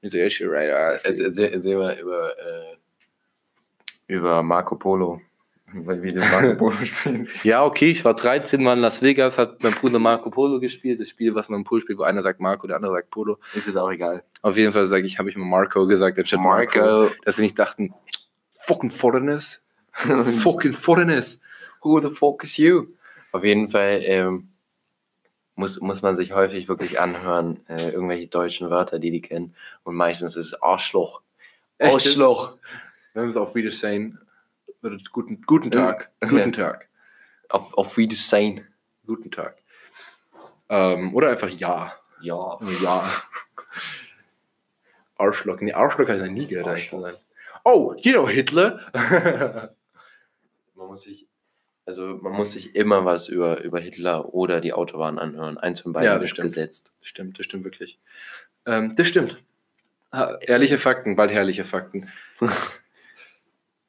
It's a issue, right? Erzähl, erzähl mal über, äh, über Marco Polo. Weil wie du Marco Polo spielst. Ja, okay, ich war 13 Mal in Las Vegas, hat mein Bruder Marco Polo gespielt, das Spiel, was man im Pool spielt, wo einer sagt Marco, der andere sagt Polo. Ist jetzt auch egal. Auf jeden Fall sage ich, habe ich immer Marco gesagt, anstatt Marco, Marco. dass sie nicht dachten, fucking Foreigners, fucking Foreigners. Who the fuck is you? Auf jeden Fall ähm, muss, muss man sich häufig wirklich anhören, äh, irgendwelche deutschen Wörter, die die kennen. Und meistens ist es Arschloch. Echt? Arschloch. Wir haben es auf Wiedersehen. Oder Guten, guten Tag. Ja. Guten Tag. Auf, auf Wiedersehen. Guten Tag. Ähm, oder einfach Ja. Ja. Ja. Arschloch. Nee, Arschloch hat er nie gesagt. Oh, you know Hitler. Man muss sich, also man muss sich immer was über, über Hitler oder die Autobahn anhören. Eins von beiden Ja, das ist stimmt. gesetzt. stimmt, das stimmt wirklich. Ähm, das stimmt. Ha, ehrliche Fakten, bald herrliche Fakten.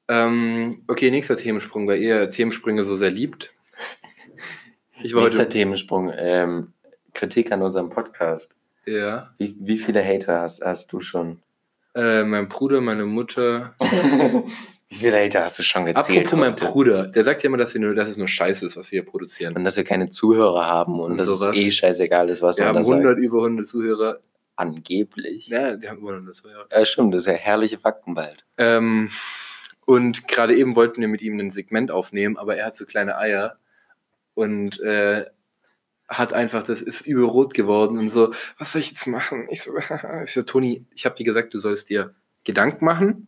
ähm, okay, nächster Themensprung, weil ihr Themensprünge so sehr liebt. Ich war Nächster heute. Themensprung. Ähm, Kritik an unserem Podcast. Ja. Wie, wie viele Hater hast, hast du schon? Äh, mein Bruder, meine Mutter. wie viele Hater hast du schon gezählt? Apropos mein heute? Bruder, der sagt ja immer, dass, wir nur, dass es nur Scheiße ist, was wir hier produzieren. Und dass wir keine Zuhörer haben und, Und dass sowas. es eh scheißegal ist, was Wir man haben da sagt. 100, über 100 Zuhörer. Angeblich. Ja, die haben über 100 Zuhörer. Ja, stimmt, das ist ja herrliche Fakten bald. Ähm, und gerade eben wollten wir mit ihm ein Segment aufnehmen, aber er hat so kleine Eier und äh, hat einfach, das ist übel rot geworden und so, was soll ich jetzt machen? Ich so, ich so Toni, ich habe dir gesagt, du sollst dir Gedanken machen.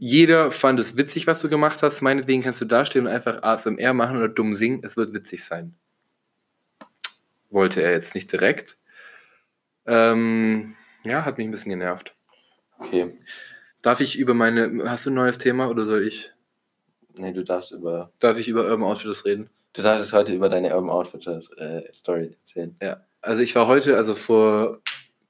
Jeder fand es witzig, was du gemacht hast. Meinetwegen kannst du dastehen und einfach ASMR machen oder dumm singen. Es wird witzig sein. Wollte er jetzt nicht direkt. Ähm, ja, hat mich ein bisschen genervt. Okay. Darf ich über meine. Hast du ein neues Thema oder soll ich? Nee, du darfst über. Darf ich über Urban Outfitters reden? Du darfst heute über deine Urban Outfitters äh, Story erzählen. Ja. Also ich war heute, also vor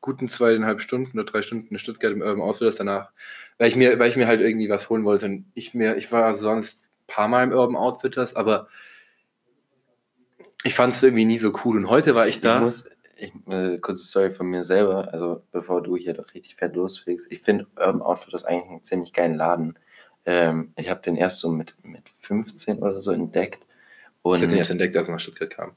guten zweieinhalb Stunden oder drei Stunden in Stuttgart im Urban Outfitters danach, weil ich mir, weil ich mir halt irgendwie was holen wollte. Und ich mir, ich war sonst ein paar Mal im Urban Outfitters, aber Ich fand es irgendwie nie so cool und heute war ich da. Ich muss, ich, äh, kurze Story von mir selber, also bevor du hier doch richtig fett losfliegst. Ich finde Urban Outfitters eigentlich einen ziemlich geilen Laden. Ähm, ich habe den erst so mit, mit 15 oder so entdeckt. ich Und, hab den erst entdeckt, als er nach Stuttgart kam.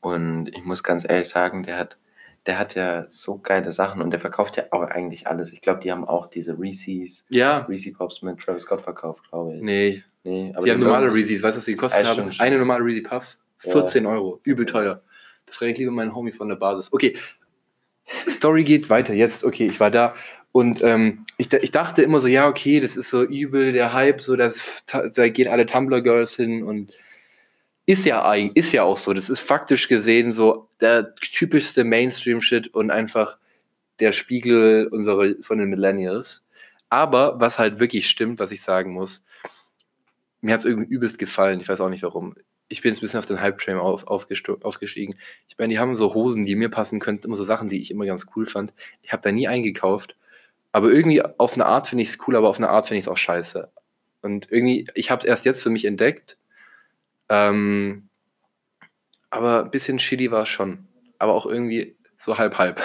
und ich muss ganz ehrlich sagen, der hat, der hat ja so geile Sachen und der verkauft ja auch eigentlich alles. Ich glaube, die haben auch diese Reese's, Ja. Reese Pops mit Travis Scott verkauft, glaube ich. Nee, Nee, aber die haben normale Reese's. Weißt du, was die gekostet Ja, haben? Eine normale Reezy Puffs. Ja. 14 Euro. Übel teuer. Das frage ich lieber meinen Homie von der Basis. Okay. Story geht weiter. Jetzt, okay, ich war da. Und ähm, ich, ich dachte immer so, ja, okay, das ist so übel, der Hype, so, das, da gehen alle Tumblr-Girls hin und ist ja ist ja auch so. Das ist faktisch gesehen so der typischste Mainstream-Shit und einfach der Spiegel unserer, von den Millennials. Aber was halt wirklich stimmt, was ich sagen muss, mir hat es irgendwie übelst gefallen. Ich weiß auch nicht warum. Ich bin jetzt ein bisschen auf den Hype-Train auf, aufgestiegen. Ich meine, die haben so Hosen, die mir passen könnten, immer so Sachen, die ich immer ganz cool fand. Ich habe da nie eingekauft. Aber irgendwie auf eine Art finde ich es cool, aber auf eine Art finde ich es auch scheiße. Und irgendwie, ich habe es erst jetzt für mich entdeckt. Ähm, aber ein bisschen shitty war es schon. Aber auch irgendwie so halb-halb.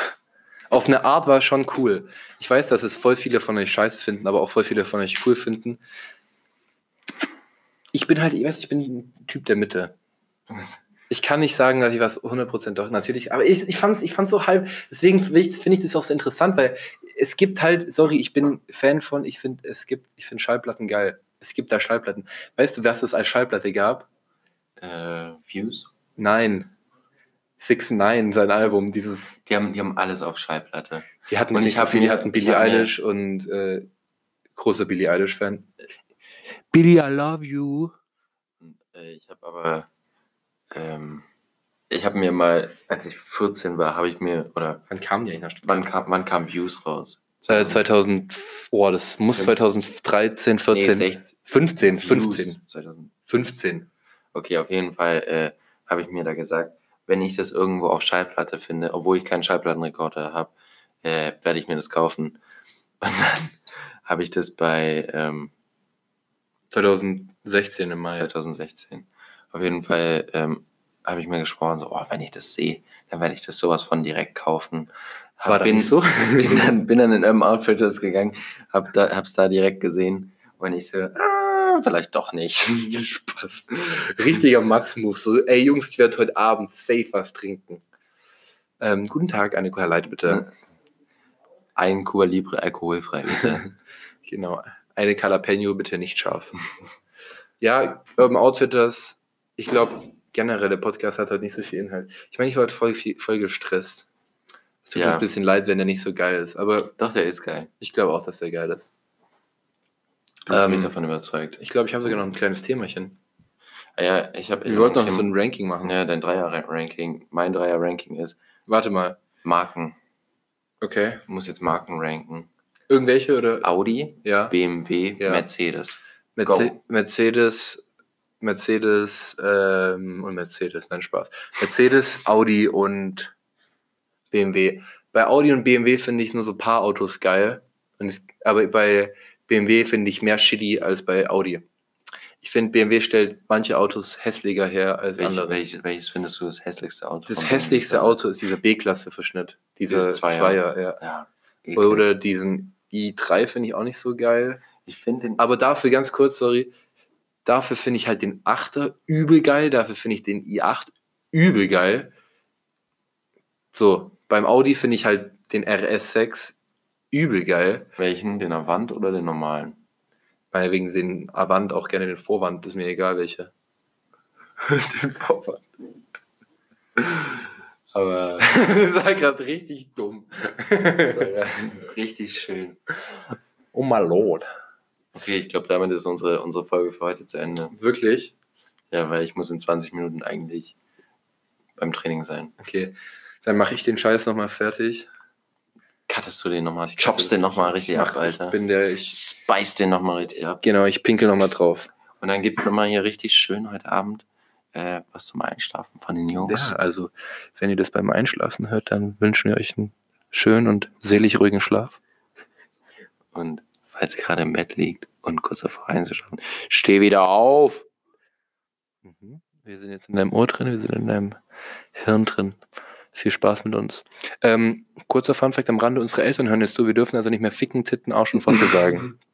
Auf eine Art war es schon cool. Ich weiß, dass es voll viele von euch scheiße finden, aber auch voll viele von euch cool finden. Ich bin halt, ich weiß, ich bin ein Typ der Mitte. Ich kann nicht sagen, dass ich was 100% doch, natürlich, aber ich, ich fand es ich fand's so halb, deswegen finde ich, find ich das auch so interessant, weil es gibt halt, sorry, ich bin Fan von, ich finde, es gibt, ich finde Schallplatten geil. Es gibt da Schallplatten. Weißt du, was es als Schallplatte gab? Äh, Views? Nein. Six Nine, sein Album, dieses, Die haben, die haben alles auf Schallplatte. die hatten Und nicht ich so hab viel, die hatten Billie Eilish und äh, großer Billie Eilish-Fan. Billie, I love you. Äh, ich habe aber, ähm, ich habe mir mal, als ich 14 war, habe ich mir, oder Wann kam die eigentlich nach wann kam, wann kam Views raus? Äh, 2000, oh, das muss Fünf- 2013, 14, Nee, 16. 15, Views 15, 2000. 15. Okay, auf jeden Fall äh, habe ich mir da gesagt, wenn ich das irgendwo auf Schallplatte finde, obwohl ich keinen Schallplattenrekorder habe, äh, werde ich mir das kaufen. Und dann habe ich das bei ähm, 2016 im Mai. 2016. Auf jeden Fall ähm, habe ich mir geschworen, so, oh, wenn ich das sehe, dann werde ich das sowas von direkt kaufen. Hab, War das bin, nicht so? bin, dann, bin dann in Urban Outfitters gegangen, hab da, hab's da direkt gesehen und ich so, ah, vielleicht doch nicht. Spaß. Richtiger Matz-Move. So, ey Jungs, ich werde heute Abend safe was trinken. Ähm, guten Tag, eine Cola Light bitte. Ein Cuba Libre alkoholfrei, bitte. Genau. Eine Jalapeno bitte nicht scharf. ja, Urban Outfitters, ich glaube, generell der Podcast hat heute nicht so viel Inhalt. Ich meine, ich war heute voll, viel, voll gestresst. Es tut Ja. uns ein bisschen leid, wenn der nicht so geil ist, aber Doch, der ist geil. ich glaube auch, dass der geil ist. Du hast Ähm, mich davon überzeugt. Ich glaube, ich habe sogar noch ein kleines Themachen. Ah ja, ich habe Wir wollten noch so ein Ranking machen. ja, dein Dreier-Ranking. Mein Dreier-Ranking ist Warte mal. Marken. Okay. Ich muss jetzt Marken ranken. Irgendwelche oder? Audi, Ja. BMW, Ja. Mercedes. Merce Go. Mercedes, Mercedes ähm, und Mercedes, nein Spaß. Mercedes, Audi und BMW. Bei Audi und BMW finde ich nur so ein paar Autos geil. Es, aber bei BMW finde ich mehr shitty als bei Audi. Ich finde, BMW stellt manche Autos hässlicher her als Welch, andere. welches, welches findest du das hässlichste Auto? Das hässlichste BMW? Auto ist dieser B-Klasse-Verschnitt. Dieser Diese Zweier. Zweier, ja. Ja. Eklig. Oder diesen i3 finde ich auch nicht so geil. ich finde den. Aber dafür ganz kurz, sorry, dafür finde ich halt den 8er übel geil, dafür finde ich den i8 übel geil. So, beim Audi finde ich halt den RS6 übel geil, Welchen? Den Avant oder den normalen? weil wegen den Avant auch gerne den Vorwand, ist mir egal welche. den Vorwand. Aber das war gerade richtig dumm. richtig schön. Oh my lord. Okay, ich glaube, damit ist unsere, unsere Folge für heute zu Ende. Wirklich? Ja, weil ich muss in 20 Minuten eigentlich beim Training sein. Okay. Dann mache ich den Scheiß nochmal fertig. Cuttest du den nochmal? Choppst den nochmal richtig ab, Mach- Alter. Ich bin der, ich. Spice den nochmal richtig ab. Genau, ich pinkel nochmal drauf. Und dann gibt's noch nochmal hier richtig schön heute Abend äh, was zum Einschlafen von den Jungs. Ja, also, wenn ihr das beim Einschlafen hört, dann wünschen wir euch einen schönen und selig ruhigen Schlaf. Und falls ihr gerade im Bett liegt und kurz davor einzuschlafen, steh wieder auf. Wir sind jetzt in deinem Ohr drin, wir sind in deinem Hirn drin. Viel Spaß mit uns. Ähm, kurzer Funfact am Rande, unsere Eltern hören jetzt zu, wir dürfen also nicht mehr ficken, titten, Arsch und Fotze sagen.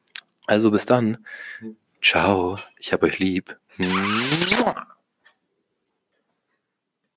Also bis dann. Ciao, ich hab euch lieb.